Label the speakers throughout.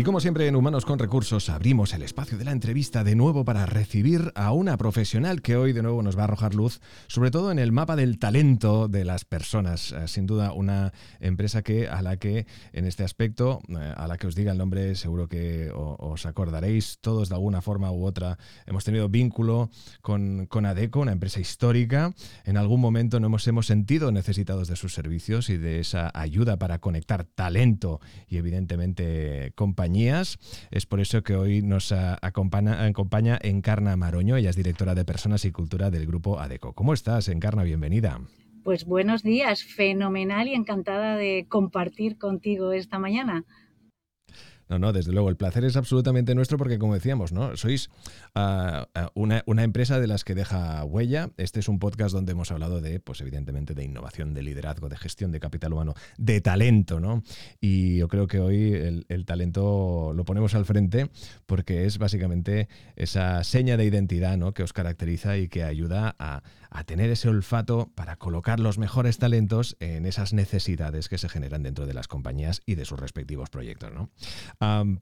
Speaker 1: Y como siempre en Humanos con Recursos abrimos el espacio de la entrevista de nuevo para recibir a una profesional que hoy de nuevo nos va a arrojar luz, sobre todo en el mapa del talento de las personas. Eh, sin duda una empresa que a la que en este aspecto, eh, a la que os diga el nombre, seguro que os acordaréis todos de alguna forma u otra. Hemos tenido vínculo con, con ADECO, una empresa histórica. En algún momento nos hemos sentido necesitados de sus servicios y de esa ayuda para conectar talento y evidentemente compañía es por eso que hoy nos acompaña, acompaña Encarna Maroño, ella es directora de Personas y Cultura del grupo ADECO. ¿Cómo estás, Encarna? Bienvenida.
Speaker 2: Pues buenos días, fenomenal y encantada de compartir contigo esta mañana.
Speaker 1: No, no, desde luego, el placer es absolutamente nuestro porque, como decíamos, ¿no? Sois ah, ah, una, empresa de las que deja huella. Este es un podcast donde hemos hablado de, pues evidentemente, de innovación, de liderazgo, de gestión de capital humano, de talento, ¿no? Y yo creo que hoy el, el talento lo ponemos al frente porque es básicamente esa seña de identidad, ¿no? Que os caracteriza y que ayuda a, a tener ese olfato para colocar los mejores talentos en esas necesidades que se generan dentro de las compañías y de sus respectivos proyectos. ¿no?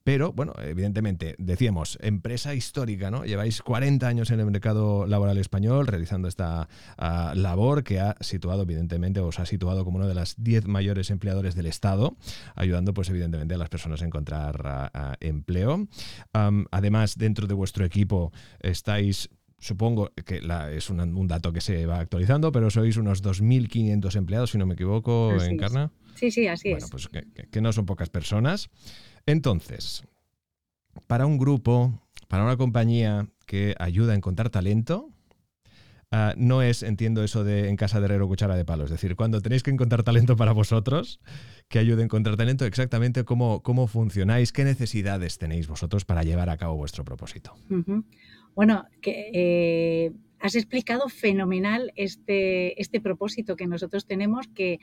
Speaker 1: pero, bueno, evidentemente, decíamos, empresa histórica, ¿no? Lleváis 40 años en el mercado laboral español realizando esta ah, labor que ha situado, evidentemente, os ha situado como uno de las 10 mayores empleadores del Estado, ayudando, pues, evidentemente, a las personas a encontrar ah, ah, empleo. además, dentro de vuestro equipo estáis supongo que es un, dato que se va actualizando, pero sois unos 2.500 empleados, si no me equivoco, en Encarna.
Speaker 2: Sí, sí, así
Speaker 1: es. Bueno, pues que, no son pocas personas. Entonces, para un grupo, para una compañía que ayuda a encontrar talento, ah, no es, entiendo eso de en casa de herrero cuchara de palo. Es decir, cuando tenéis que encontrar talento para vosotros, que ayude a encontrar talento, exactamente cómo, cómo funcionáis, qué necesidades tenéis vosotros para llevar a cabo vuestro propósito.
Speaker 2: Bueno, que, eh, has explicado fenomenal este, este propósito que nosotros tenemos, que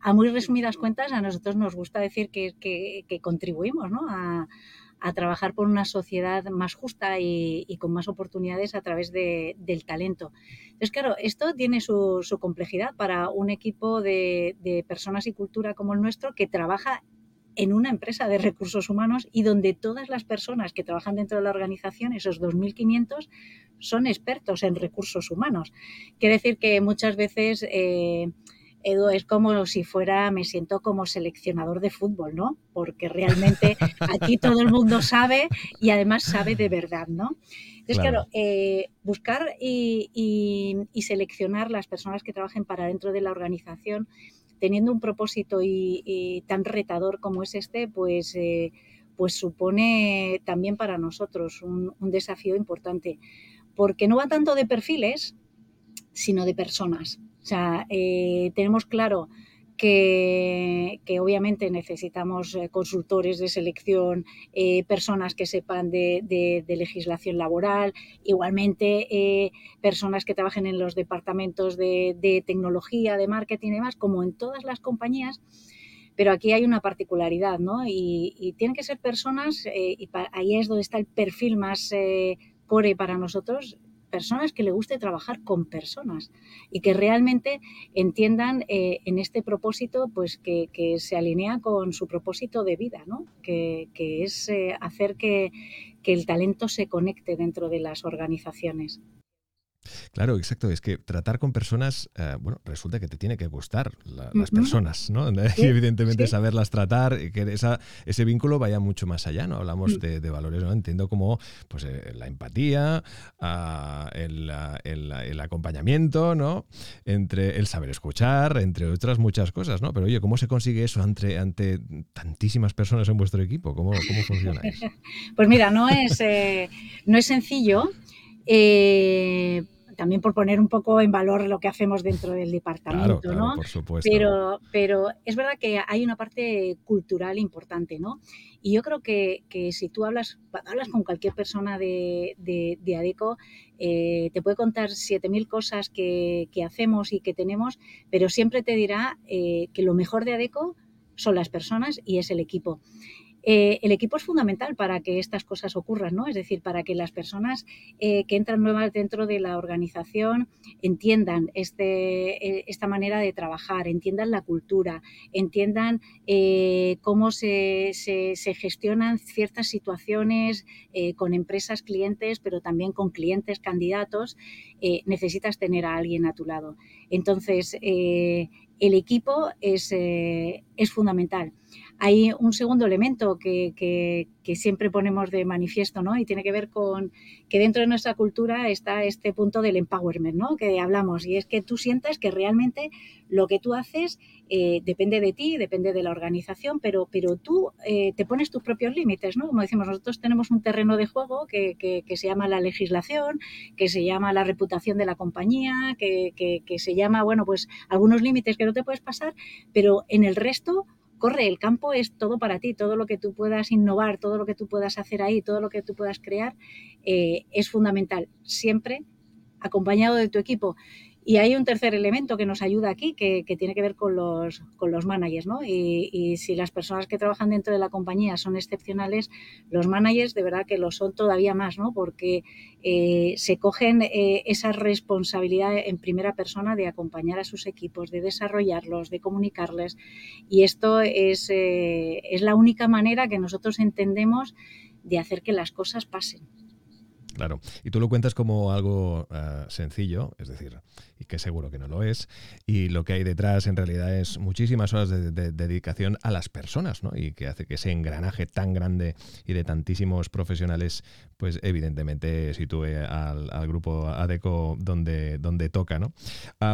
Speaker 2: a muy resumidas cuentas a nosotros nos gusta decir que, contribuimos a, trabajar por una sociedad más justa y, con más oportunidades a través del talento. Entonces, claro, esto tiene su, complejidad para un equipo de, de personas y cultura como el nuestro que trabaja en una empresa de recursos humanos y donde todas las personas que trabajan dentro de la organización, esos 2.500, son expertos en recursos humanos. Quiere decir que muchas veces, eh, Edu, es como si fuera, me siento como seleccionador de fútbol, ¿no? Porque realmente aquí todo el mundo sabe y además sabe de verdad, ¿no? Entonces, claro, eh, buscar y, y seleccionar las personas que trabajen para dentro de la organización teniendo un propósito y, tan retador como es este, pues, eh, pues supone también para nosotros un, desafío importante, porque no va tanto de perfiles, sino de personas. O sea, eh, tenemos claro que, obviamente necesitamos eh, consultores de selección, eh, personas que sepan de, legislación laboral, igualmente eh, personas que trabajen en los departamentos de, tecnología, de marketing y demás, como en todas las compañías. Pero aquí hay una particularidad, ¿no? Y, tienen que ser personas, y ahí es donde está el perfil más core para nosotros, personas que le guste trabajar con personas y que realmente entiendan eh, en este propósito pues que, se alinea con su propósito de vida, ¿no? que, es eh, hacer que, que el talento se conecte dentro de las organizaciones.
Speaker 1: Claro, exacto. Es que tratar con personas, eh, bueno, resulta que te tiene que gustar las personas, ¿no? Y evidentemente saberlas tratar, y que esa, ese vínculo vaya mucho más allá, ¿no? Hablamos mm. de, valores, ¿no? Entiendo como pues, eh, la empatía, ah, el, el, acompañamiento, ¿no? Entre el saber escuchar, entre otras muchas cosas, ¿no? Pero oye, ¿cómo se consigue eso ante, ante tantísimas personas en vuestro equipo? ¿Cómo, cómo funciona eso?
Speaker 2: Pues mira, no es, eh, no es sencillo. Eh, también por poner un poco en valor lo que hacemos dentro del departamento, ¿no?
Speaker 1: Por supuesto.
Speaker 2: Pero, pero es verdad que hay una parte cultural importante, ¿no? Y yo creo que, si tú hablas, hablas con cualquier persona de, de, ADECO, eh, te puede contar 7.000 cosas que, hacemos y que tenemos, pero siempre te dirá eh, que lo mejor de ADECO son las personas y es el equipo. Eh, el equipo es fundamental para que estas cosas ocurran, ¿no? Es decir, para que las personas eh, que entran nuevas dentro de la organización entiendan este, eh, esta manera de trabajar, entiendan la cultura, entiendan cómo se, se, gestionan ciertas situaciones con empresas clientes, pero también con clientes candidatos. necesitas tener a alguien a tu lado. Entonces, el equipo es, es fundamental hay un segundo elemento que, siempre ponemos de manifiesto, ¿no? Y tiene que ver con que dentro de nuestra cultura está este punto del empowerment, ¿no? Que hablamos, y es que tú sientas que realmente lo que tú haces eh, depende de ti, depende de la organización, pero, pero tú eh, te pones tus propios límites, ¿no? Como decimos, nosotros tenemos un terreno de juego que, se llama la legislación, que se llama la reputación de la compañía, que, que se llama, bueno, pues algunos límites que no te puedes pasar, pero en el resto corre, el campo es todo para ti, todo lo que tú puedas innovar, todo lo que tú puedas hacer ahí, todo lo que tú puedas crear, eh, es fundamental, siempre acompañado de tu equipo. Y hay un tercer elemento que nos ayuda aquí, que, tiene que ver con los, con los managers, ¿no? Y, si las personas que trabajan dentro de la compañía son excepcionales, los managers de verdad que lo son todavía más, ¿no? Porque eh, se cogen eh, esa responsabilidad en primera persona de acompañar a sus equipos, de desarrollarlos, de comunicarles. Y esto es, eh, es la única manera que nosotros entendemos de hacer que las cosas pasen.
Speaker 1: Claro, y tú lo cuentas como algo sencillo, es decir, y que seguro que no lo es. Y lo que hay detrás en realidad es muchísimas horas de, dedicación a las personas, ¿no? Y que hace que ese engranaje tan grande y de tantísimos profesionales, pues evidentemente sitúe al, grupo ADECO donde, donde toca, ¿no?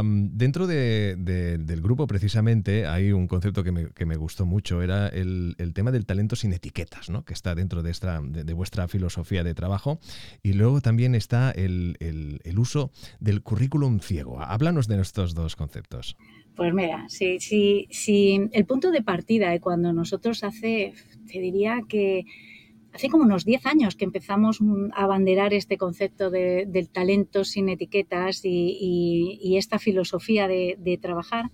Speaker 1: dentro del grupo precisamente hay un concepto que me, gustó mucho, era el, tema del talento sin etiquetas, ¿no? Que está dentro de, esta, de, vuestra filosofía de trabajo. Luego también está el, el uso del currículum ciego. Háblanos de estos dos conceptos.
Speaker 2: Pues mira, si, si, si el punto de partida de cuando nosotros hace, te diría que hace como unos 10 años que empezamos a abanderar este concepto del talento sin etiquetas y, esta filosofía de, de, trabajar,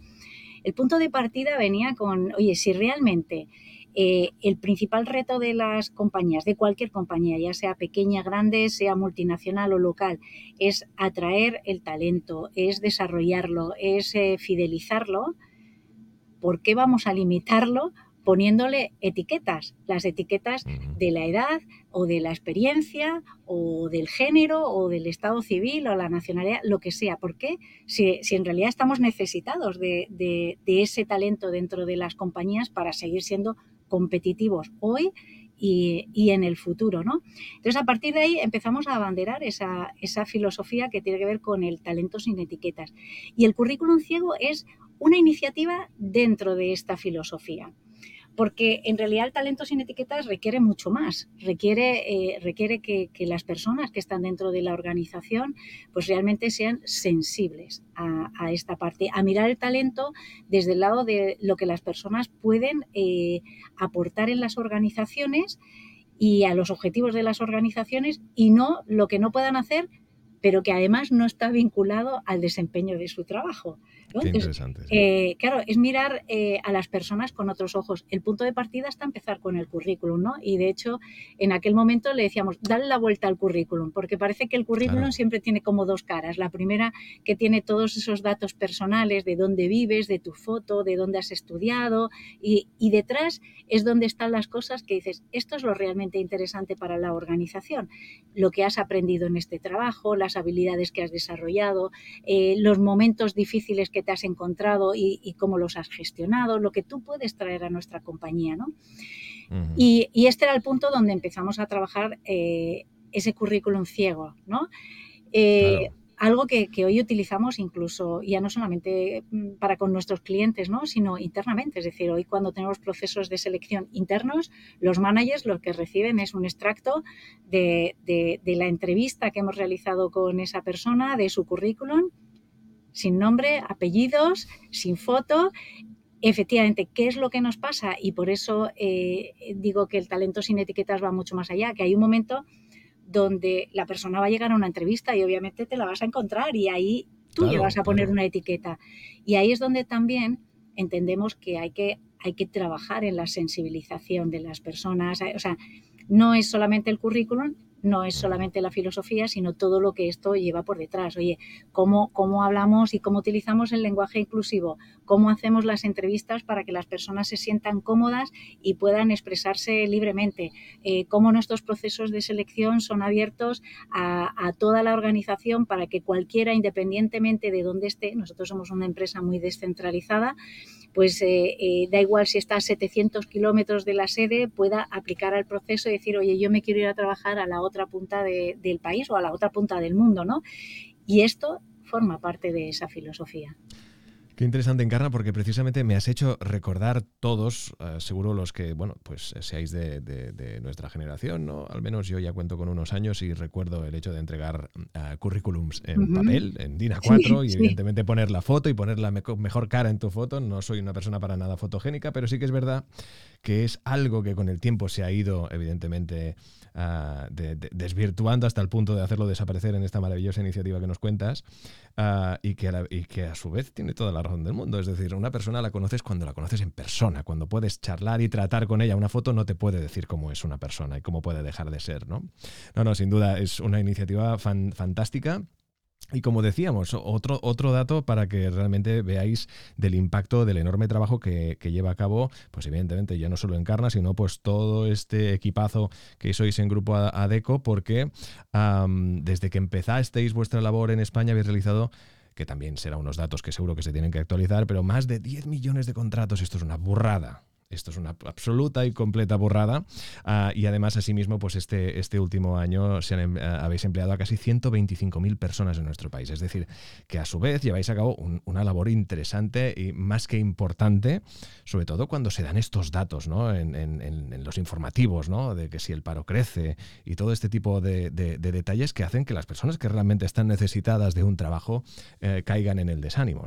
Speaker 2: el punto de partida venía con, oye, si realmente eh, el principal reto de las compañías, de cualquier compañía, ya sea pequeña, grande, sea multinacional o local, es atraer el talento, es desarrollarlo, es eh, fidelizarlo. ¿Por qué vamos a limitarlo poniéndole etiquetas, las etiquetas de la edad o de la experiencia o del género o del estado civil o la nacionalidad, lo que sea. ¿Por qué? Si, en realidad estamos necesitados de, de, ese talento dentro de las compañías para seguir siendo competitivos hoy y, en el futuro, ¿no? Entonces, a partir de ahí empezamos a abanderar esa, esa filosofía que tiene que ver con el talento sin etiquetas. Y el currículum ciego es una iniciativa dentro de esta filosofía porque en realidad el talento sin etiquetas requiere mucho más, requiere, eh, requiere que, las personas que están dentro de la organización pues realmente sean sensibles a, esta parte, a mirar el talento desde el lado de lo que las personas pueden eh, aportar en las organizaciones y a los objetivos de las organizaciones y no lo que no puedan hacer pero que además no está vinculado al desempeño de su trabajo. Eh, claro, es mirar eh, a las personas con otros ojos. El punto de partida está empezar con el currículum, ¿no? Y de hecho, en aquel momento le decíamos, dale la vuelta al currículum, porque parece que el currículum siempre tiene como dos caras. La primera, que tiene todos esos datos personales de dónde vives, de tu foto, de dónde has estudiado, y, y detrás es donde están las cosas que dices, esto es lo realmente interesante para la organización, lo que has aprendido en este trabajo, las habilidades que has desarrollado, eh, los momentos difíciles que te has encontrado y, cómo los has gestionado, lo que tú puedes traer a nuestra compañía. ¿no? y, este era el punto donde empezamos a trabajar eh, ese currículum ciego. ¿no? Eh, algo que, hoy utilizamos incluso ya no solamente mm, para con nuestros clientes, ¿no? sino internamente. Es decir, hoy cuando tenemos procesos de selección internos, los managers lo que reciben es un extracto de, de la entrevista que hemos realizado con esa persona, de su currículum, sin nombre, apellidos, sin foto efectivamente, ¿qué es lo que nos pasa? Y por eso eh, digo que el talento sin etiquetas va mucho más allá, que hay un momento donde la persona va a llegar a una entrevista y obviamente te la vas a encontrar y ahí tú le vas a poner una etiqueta. Y ahí es donde también entendemos que hay que, hay que trabajar en la sensibilización de las personas. O sea, no es solamente el currículum, no es solamente la filosofía, sino todo lo que esto lleva por detrás. Oye, ¿cómo, cómo hablamos y cómo utilizamos el lenguaje inclusivo? ¿Cómo hacemos las entrevistas para que las personas se sientan cómodas y puedan expresarse libremente? Eh, ¿Cómo nuestros procesos de selección son abiertos a, toda la organización para que cualquiera, independientemente de dónde esté, nosotros somos una empresa muy descentralizada, pues eh, eh, da igual si está a 700 kilómetros de la sede, pueda aplicar al proceso y decir, oye, yo me quiero ir a trabajar a la otra punta del país o a la otra punta del mundo, ¿no? Y esto forma parte de esa filosofía.
Speaker 1: Qué interesante, Encarna, porque precisamente me has hecho recordar todos, eh, seguro los que, bueno, pues seáis de, nuestra generación, ¿no? Al menos yo ya cuento con unos años y recuerdo el hecho de entregar uh, currículums en papel, en DIN A4, y evidentemente poner la foto y poner la mejor cara en tu foto. No soy una persona para nada fotogénica, pero sí que es verdad que es algo que con el tiempo se ha ido, evidentemente, uh, desvirtuando hasta el punto de hacerlo desaparecer en esta maravillosa iniciativa que nos cuentas. Ah, y, que a y que a su vez tiene toda la razón del mundo. Es decir, una persona la conoces cuando la conoces en persona, cuando puedes charlar y tratar con ella. Una foto no te puede decir cómo es una persona y cómo puede dejar de ser, ¿no? No, no, sin duda es una iniciativa fantástica. Y como decíamos, otro, otro dato para que realmente veáis del impacto del enorme trabajo que, lleva a cabo, pues evidentemente ya no solo Encarna, sino pues todo este equipazo que sois en Grupo ADECO, porque desde que empezasteis vuestra labor en España habéis realizado que también serán unos datos que seguro que se tienen que actualizar, pero más de 10 millones de contratos, esto es una burrada. Esto es una absoluta y completa borrada. Ah, y además, asimismo, pues este, este último año se em, ah, habéis empleado a casi 125.000 personas en nuestro país. Es decir, que a su vez lleváis a cabo una labor interesante y más que importante, sobre todo cuando se dan estos datos ¿no? en, los informativos, ¿no? de que si el paro crece y todo este tipo de, detalles que hacen que las personas que realmente están necesitadas de un trabajo eh, caigan en el desánimo.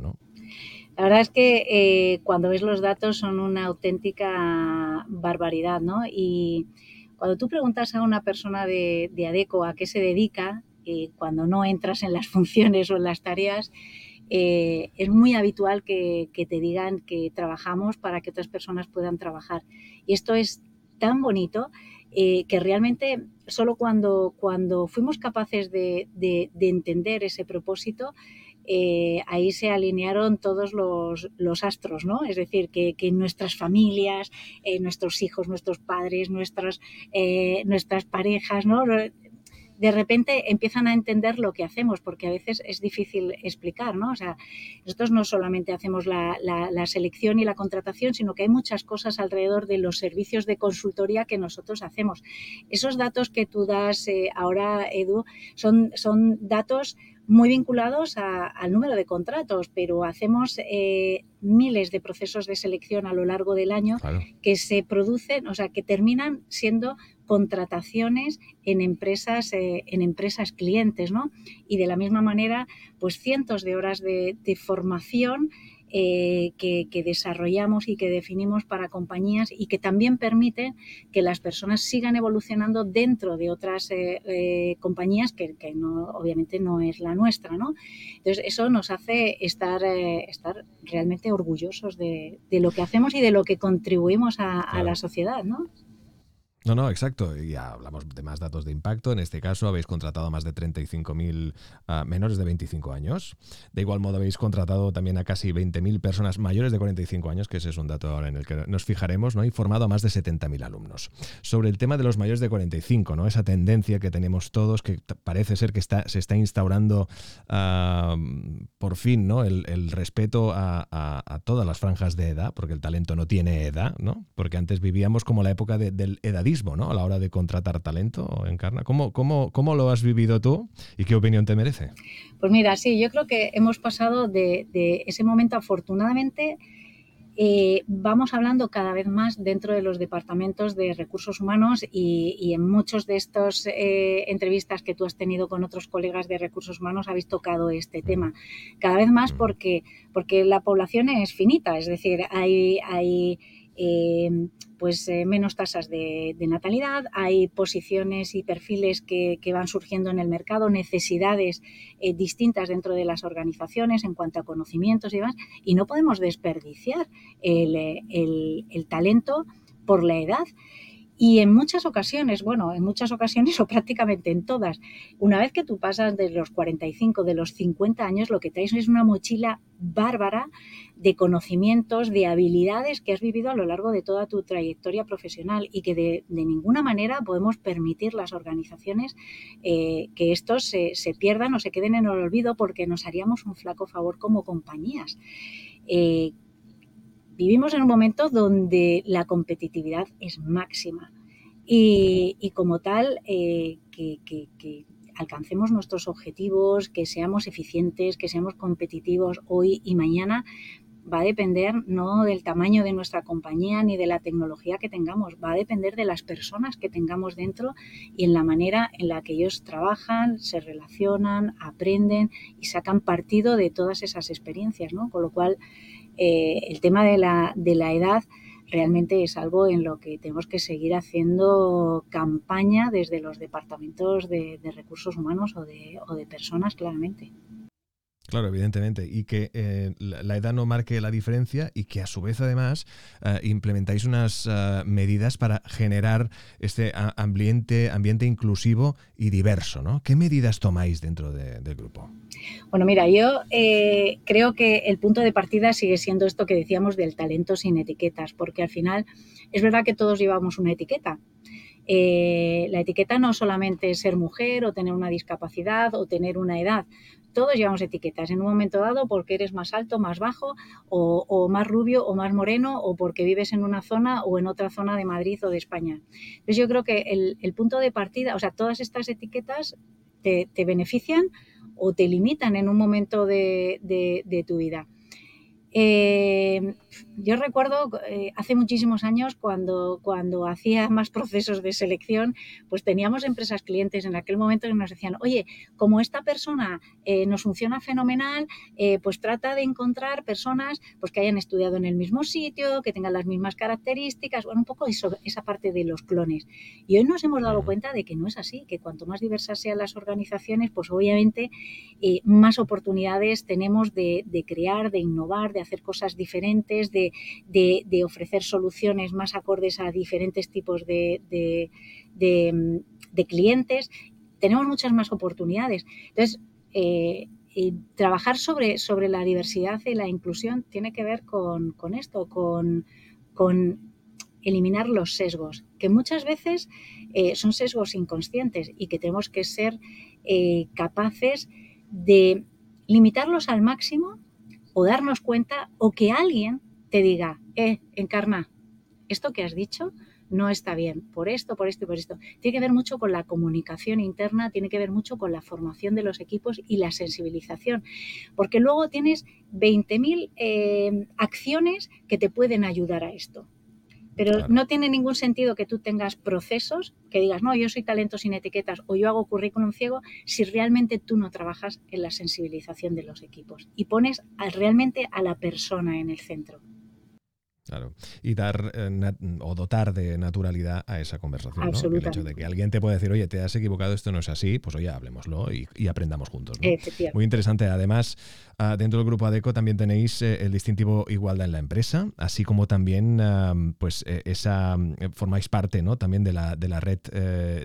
Speaker 2: La verdad es que eh, cuando ves los datos son una auténtica barbaridad, ¿no? Y cuando tú preguntas a una persona de, ADECO a qué se dedica, eh, cuando no entras en las funciones o en las tareas, eh, es muy habitual que, te digan que trabajamos para que otras personas puedan trabajar. Y esto es tan bonito que realmente solo cuando, cuando fuimos capaces de entender ese propósito, eh, ahí se alinearon todos los, astros, ¿no? Es decir, que, nuestras familias, eh, nuestros hijos, nuestros padres, nuestras, eh, nuestras parejas, ¿no? De repente empiezan a entender lo que hacemos, porque a veces es difícil explicar, ¿no? O sea, nosotros no solamente hacemos la, selección y la contratación, sino que hay muchas cosas alrededor de los servicios de consultoría que nosotros hacemos. Esos datos que tú das ahora, Edu, son, son datos muy vinculados al número de contratos, pero hacemos eh, miles de procesos de selección a lo largo del año que se producen, o sea, que terminan siendo contrataciones en empresas, eh, en empresas clientes, ¿no? Y de la misma manera, pues cientos de horas de, de formación eh, que, desarrollamos y que definimos para compañías y que también permiten que las personas sigan evolucionando dentro de otras eh, eh, compañías que, no, obviamente no es la nuestra. ¿no? Entonces, eso nos hace estar, estar realmente orgullosos de, lo que hacemos y de lo que contribuimos a, a la sociedad. ¿no?
Speaker 1: No, no, exacto. Ya hablamos de más datos de impacto. En este caso habéis contratado a más de 35.000 uh, menores de 25 años. De igual modo habéis contratado también a casi 20.000 personas mayores de 45 años, que ese es un dato ahora en el que nos fijaremos, ¿no? y formado a más de 70.000 alumnos. Sobre el tema de los mayores de 45, ¿no? esa tendencia que tenemos todos, que parece ser que está, se está instaurando por fin ¿no? el, respeto a, todas las franjas de edad, porque el talento no tiene edad, ¿no? porque antes vivíamos como la época de, del edadismo ¿no? a la hora de contratar talento, Encarna. ¿Cómo, cómo, cómo lo has vivido tú y qué opinión te merece?
Speaker 2: Pues mira, sí, yo creo que hemos pasado de, de ese momento afortunadamente eh, vamos hablando cada vez más dentro de los departamentos de recursos humanos y, en muchos de estas eh, entrevistas que tú has tenido con otros colegas de recursos humanos habéis tocado este tema. Cada vez más porque, porque la población es finita, es decir, hay, hay eh, pues eh, menos tasas de, natalidad, hay posiciones y perfiles que, van surgiendo en el mercado, necesidades eh, distintas dentro de las organizaciones en cuanto a conocimientos y demás, y no podemos desperdiciar el talento por la edad. Y en muchas ocasiones, bueno, en muchas ocasiones o prácticamente en todas, una vez que tú pasas de los 45, de los 50 años, lo que traes es una mochila bárbara de conocimientos, de habilidades que has vivido a lo largo de toda tu trayectoria profesional y que de, ninguna manera podemos permitir las organizaciones eh, que estos se, pierdan o se queden en el olvido porque nos haríamos un flaco favor como compañías. Eh, vivimos en un momento donde la competitividad es máxima y, como tal, eh, que, alcancemos nuestros objetivos, que seamos eficientes, que seamos competitivos hoy y mañana, va a depender no del tamaño de nuestra compañía ni de la tecnología que tengamos, va a depender de las personas que tengamos dentro y en la manera en la que ellos trabajan, se relacionan, aprenden y sacan partido de todas esas experiencias, ¿no? Con lo cual, eh, el tema de la, de la edad realmente es algo en lo que tenemos que seguir haciendo campaña desde los departamentos de, recursos humanos o de, o de personas, claramente.
Speaker 1: Claro, evidentemente. Y que eh, la edad no marque la diferencia y que a su vez además eh, implementáis unas eh, medidas para generar este ambiente, ambiente inclusivo y diverso. ¿no? ¿Qué medidas tomáis dentro del grupo?
Speaker 2: Bueno, mira, yo creo que el punto de partida sigue siendo esto que decíamos del talento sin etiquetas, porque al final es verdad que todos llevamos una etiqueta. la etiqueta no solamente es ser mujer o tener una discapacidad o tener una edad, todos llevamos etiquetas en un momento dado porque eres más alto, más bajo, o, más rubio o más moreno, o porque vives en una zona o en otra zona de Madrid o de España. Entonces yo creo que el, punto de partida, o sea, todas estas etiquetas te, benefician o te limitan en un momento de tu vida. Eh, yo recuerdo eh, hace muchísimos años cuando, cuando hacía más procesos de selección, pues teníamos empresas clientes en aquel momento que nos decían, oye, como esta persona eh, nos funciona fenomenal, pues trata de encontrar personas pues, que hayan estudiado en el mismo sitio, que tengan las mismas características, bueno, un poco eso, esa parte de los clones. Y hoy nos hemos dado cuenta de que no es así, que cuanto más diversas sean las organizaciones, pues obviamente más oportunidades tenemos de, de crear, de innovar, de hacer cosas diferentes, de, ofrecer soluciones más acordes a diferentes tipos de, clientes. Tenemos muchas más oportunidades. Entonces, eh, trabajar sobre, sobre la diversidad y la inclusión tiene que ver con, esto, con, eliminar los sesgos, que muchas veces eh, son sesgos inconscientes y que tenemos que ser eh, capaces de limitarlos al máximo o darnos cuenta o que alguien te diga, eh, encarna, esto que has dicho no está bien, por esto, por esto y por esto. Tiene que ver mucho con la comunicación interna, tiene que ver mucho con la formación de los equipos y la sensibilización, porque luego tienes 20.000 eh, acciones que te pueden ayudar a esto. Pero no tiene ningún sentido que tú tengas procesos que digas, no, yo soy talento sin etiquetas o yo hago currículum ciego si realmente tú no trabajas en la sensibilización de los equipos y pones realmente a la persona en el centro.
Speaker 1: Claro. Y dar eh, o dotar de naturalidad a esa conversación. ¿no? El hecho de que alguien te pueda decir, oye, te has equivocado, esto no es así, pues oye, hablemoslo y, aprendamos juntos. Muy interesante. Además, ah, dentro del grupo ADECO también tenéis eh, el distintivo Igualdad en la empresa, así como también pues eh, esa formáis parte ¿no? también de la, de la red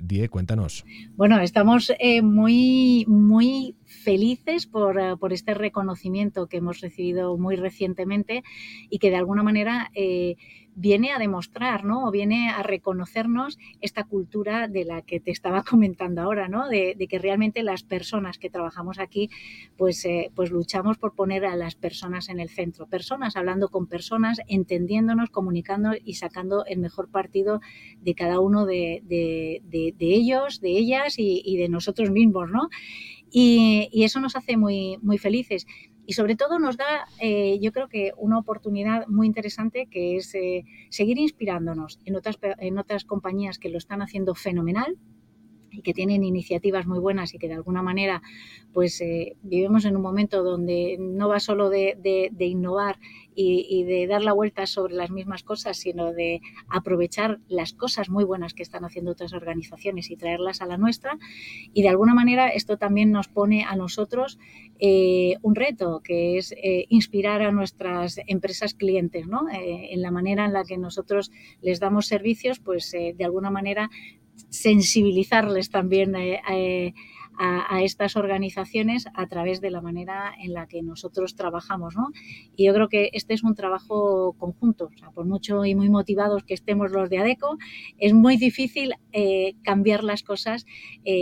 Speaker 1: DIE. Cuéntanos.
Speaker 2: Bueno, estamos muy, muy felices por, por este reconocimiento que hemos recibido muy recientemente y que de alguna manera eh, viene a demostrar, ¿no? O viene a reconocernos esta cultura de la que te estaba comentando ahora, ¿no? De, que realmente las personas que trabajamos aquí, pues, eh, pues luchamos por poner a las personas en el centro. Personas hablando con personas, entendiéndonos, comunicando y sacando el mejor partido de cada uno de, ellos, de ellas y, de nosotros mismos, ¿no? Y, y, eso nos hace muy, muy felices y sobre todo nos da, eh, yo creo que una oportunidad muy interesante que es eh, seguir inspirándonos en otras, en otras compañías que lo están haciendo fenomenal y que tienen iniciativas muy buenas y que de alguna manera pues eh, vivimos en un momento donde no va solo de, innovar y, de dar la vuelta sobre las mismas cosas, sino de aprovechar las cosas muy buenas que están haciendo otras organizaciones y traerlas a la nuestra. Y de alguna manera esto también nos pone a nosotros eh, un reto, que es eh, inspirar a nuestras empresas clientes, ¿no? en la manera en la que nosotros les damos servicios, pues de alguna manera sensibilizarles también eh, eh, a, estas organizaciones a través de la manera en la que nosotros trabajamos. ¿no? Y yo creo que este es un trabajo conjunto. por mucho y muy motivados que estemos los de ADECO, es muy difícil eh, cambiar las cosas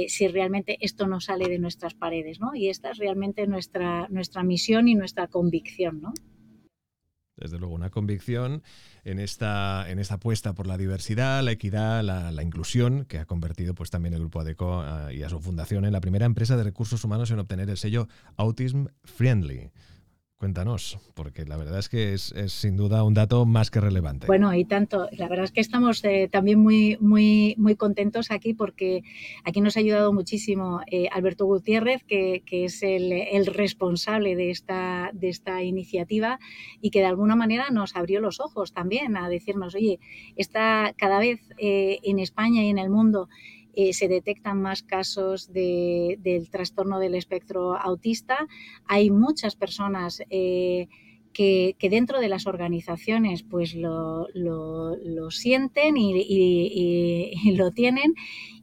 Speaker 2: si realmente esto no sale de nuestras paredes. ¿no? Y esta es realmente nuestra, nuestra misión y nuestra convicción. ¿no?
Speaker 1: Desde luego, una convicción en esta, en esta apuesta por la diversidad, la equidad, la, inclusión, que ha convertido pues, también el Grupo ADECO ah, y a su fundación en la primera empresa de recursos humanos en obtener el sello Autism Friendly. Cuéntanos, porque la verdad es que es, sin duda un dato más que relevante.
Speaker 2: Bueno, y tanto. La verdad es que estamos eh, también muy, muy, muy contentos aquí porque aquí nos ha ayudado muchísimo eh, Alberto Gutiérrez, que, es el, responsable de esta, de esta iniciativa y que de alguna manera nos abrió los ojos también a decirnos, oye, está cada vez eh, en España y en el mundo eh, se detectan más casos del trastorno del espectro autista. Hay muchas personas eh, que, dentro de las organizaciones pues lo, sienten y, lo tienen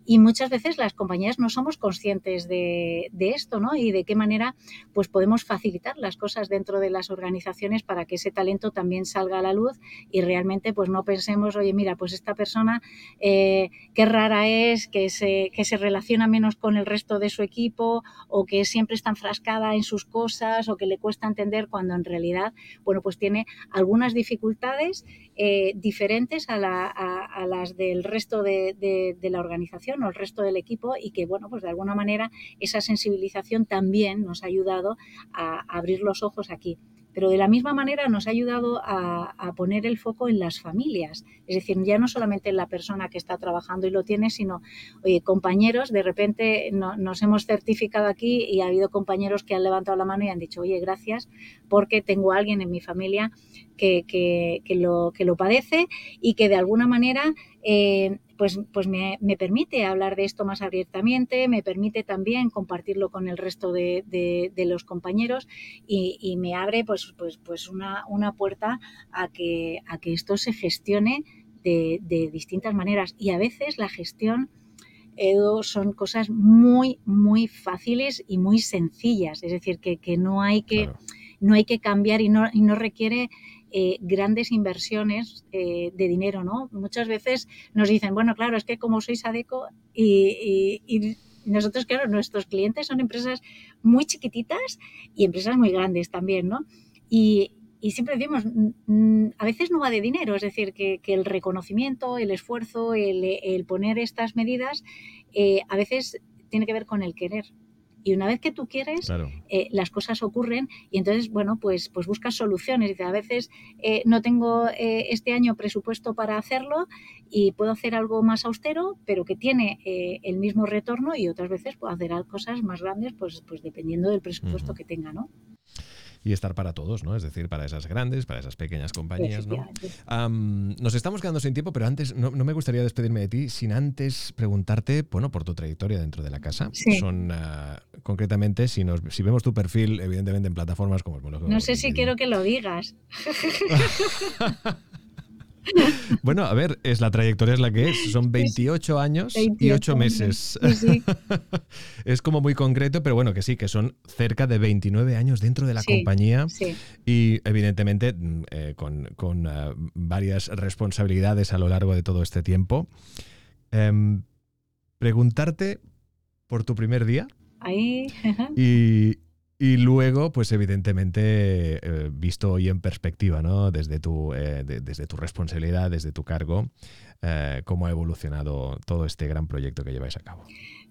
Speaker 2: y muchas veces las compañías no somos conscientes de, esto, ¿no? Y de qué manera pues podemos facilitar las cosas dentro de las organizaciones para que ese talento también salga a la luz y realmente pues no pensemos, oye, mira, pues esta persona eh, qué rara es, que se, que se relaciona menos con el resto de su equipo o que siempre está enfrascada en sus cosas o que le cuesta entender cuando en realidad, bueno, pues tiene algunas dificultades eh, diferentes a, las del resto de, la organización o el resto del equipo y que, bueno, pues de alguna manera esa sensibilización también nos ha ayudado a abrir los ojos aquí pero de la misma manera nos ha ayudado a, poner el foco en las familias, es decir, ya no solamente en la persona que está trabajando y lo tiene, sino, oye, compañeros, de repente nos hemos certificado aquí y ha habido compañeros que han levantado la mano y han dicho, oye, gracias, porque tengo a alguien en mi familia que, que, lo, que lo padece y que de alguna manera eh, pues, pues me, permite hablar de esto más abiertamente, me permite también compartirlo con el resto de, los compañeros y, me abre pues, pues, pues una, una puerta a que, a que esto se gestione de, distintas maneras. Y a veces la gestión... son cosas muy, muy fáciles y muy sencillas. Es decir, que, no, hay que no hay que cambiar y no, y no requiere eh, grandes inversiones eh, de dinero, ¿no? Muchas veces nos dicen, bueno, claro, es que como sois ADECO y, nosotros, claro, nuestros clientes son empresas muy chiquititas y empresas muy grandes también, ¿no? Y, siempre decimos, a veces no va de dinero, es decir, que, el reconocimiento, el esfuerzo, el, poner estas medidas, eh, a veces tiene que ver con el querer. Y una vez que tú quieres, eh, las cosas ocurren y entonces, bueno, pues, pues buscas soluciones. Dice, a veces eh, no tengo eh, este año presupuesto para hacerlo y puedo hacer algo más austero, pero que tiene el mismo retorno y otras veces puedo hacer cosas más grandes, pues, pues dependiendo del presupuesto que tenga, ¿no?
Speaker 1: Y estar para todos, ¿no? Es decir, para esas grandes, para esas pequeñas compañías, ¿no? nos estamos quedando sin tiempo, pero antes no, me gustaría despedirme de ti sin antes preguntarte, bueno, por tu trayectoria dentro de la casa. Son ah, concretamente, si nos, si vemos tu perfil, evidentemente en plataformas como
Speaker 2: No sé si quiero que lo digas.
Speaker 1: bueno, a ver, es la trayectoria es la que es. Son 28 años y 8 meses. es como muy concreto, pero bueno, que sí, que son cerca de 29 años dentro de la compañía y evidentemente mm, eh, con, eh, varias responsabilidades a lo largo de todo este tiempo. Em, preguntarte por tu primer día.
Speaker 2: Ahí.
Speaker 1: y, y luego, pues evidentemente, eh, visto hoy en perspectiva, ¿no? Desde tu, eh, desde tu responsabilidad, desde tu cargo, eh, cómo ha evolucionado todo este gran proyecto que lleváis a cabo.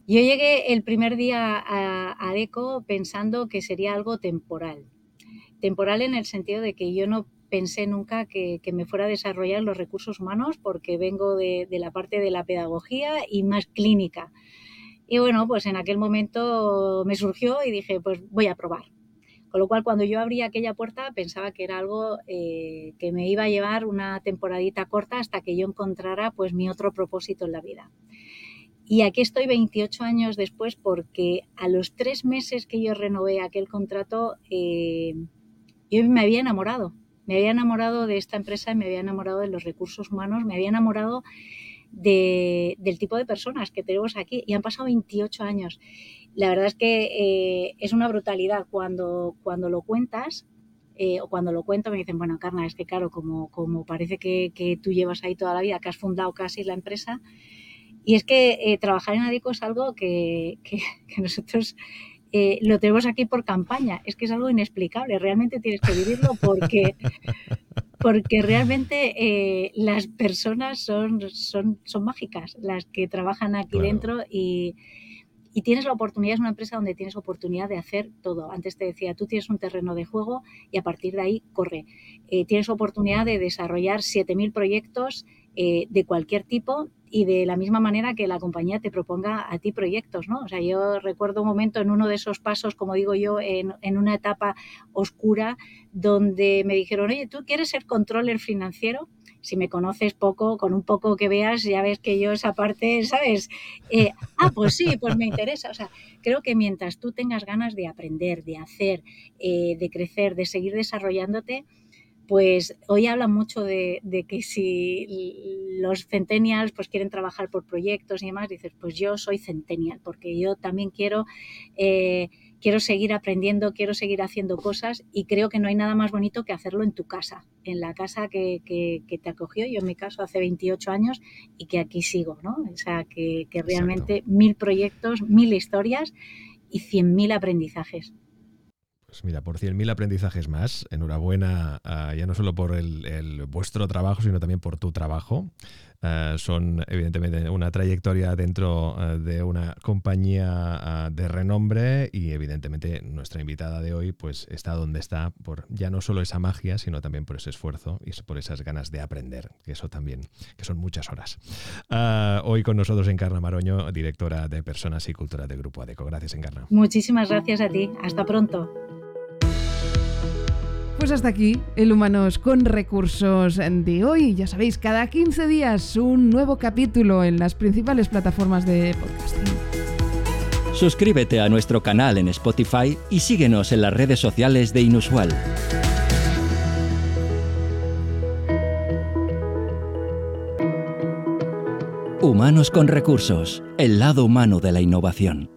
Speaker 2: Yo llegué el primer día a, a ECO pensando que sería algo temporal. Temporal en el sentido de que yo no pensé nunca que, me fuera a desarrollar los recursos humanos porque vengo de, de la parte de la pedagogía y más clínica. Y bueno, pues en aquel momento me surgió y dije, pues voy a probar. Con lo cual, cuando yo abrí aquella puerta, pensaba que era algo eh, que me iba a llevar una temporadita corta hasta que yo encontrara pues mi otro propósito en la vida. Y aquí estoy 28 años después porque a los tres meses que yo renové aquel contrato, eh, yo me había enamorado. Me había enamorado de esta empresa, me había enamorado de los recursos humanos, me había enamorado del tipo de personas que tenemos aquí y han pasado 28 años. La verdad es que eh, es una brutalidad cuando, cuando lo cuentas. Eh, o cuando lo cuento me dicen, bueno, Carna, es que claro, como, como parece que, tú llevas ahí toda la vida, que has fundado casi la empresa, y es que eh, trabajar en ADICO es algo que, que, nosotros lo tenemos aquí por campaña. Es que es algo inexplicable. Realmente tienes que vivirlo porque, porque realmente eh, las personas son, son, son mágicas, las que trabajan aquí dentro y, y tienes la oportunidad, es una empresa donde tienes oportunidad de hacer todo. Antes te decía, tú tienes un terreno de juego y a partir de ahí corre. Eh, tienes oportunidad de desarrollar 7.000 proyectos eh, de cualquier tipo y de la misma manera que la compañía te proponga a ti proyectos, ¿no? O sea, yo recuerdo un momento en uno de esos pasos, como digo yo, en, en una etapa oscura, donde me dijeron, oye, ¿tú quieres ser controller financiero? si me conoces poco, con un poco que veas, ya ves que yo esa parte, ¿sabes? Eh, ah, pues sí, pues me interesa. O sea, creo que mientras tú tengas ganas de aprender, de hacer, eh, de crecer, de seguir desarrollándote, pues hoy hablan mucho de, que si los centennials pues quieren trabajar por proyectos y demás, dices, pues yo soy centennial, porque yo también quiero, eh, quiero seguir aprendiendo, quiero seguir haciendo cosas y creo que no hay nada más bonito que hacerlo en tu casa, en la casa que, te acogió, yo en mi caso hace 28 años y que aquí sigo, ¿no? O sea, que, que realmente mil proyectos, mil historias y cien mil aprendizajes.
Speaker 1: Pues mira, por 100.000 aprendizajes más, enhorabuena ah, ya no solo por el, vuestro trabajo, sino también por tu trabajo. Ah, son evidentemente una trayectoria dentro ah, de una compañía de renombre y evidentemente nuestra invitada de hoy pues está donde está por ya no solo esa magia, sino también por ese esfuerzo y por esas ganas de aprender, eso también, que son muchas horas. hoy con nosotros Encarna Maroño, directora de Personas y Cultura de Grupo ADECO. Gracias, Encarna.
Speaker 2: Muchísimas gracias a ti. Hasta pronto.
Speaker 3: Pues hasta aquí el Humanos con Recursos de hoy. Ya sabéis, cada 15 días un nuevo capítulo en las principales plataformas de podcasting.
Speaker 4: Suscríbete a nuestro canal en Spotify y síguenos en las redes sociales de Inusual. Humanos con Recursos, el lado humano de la innovación.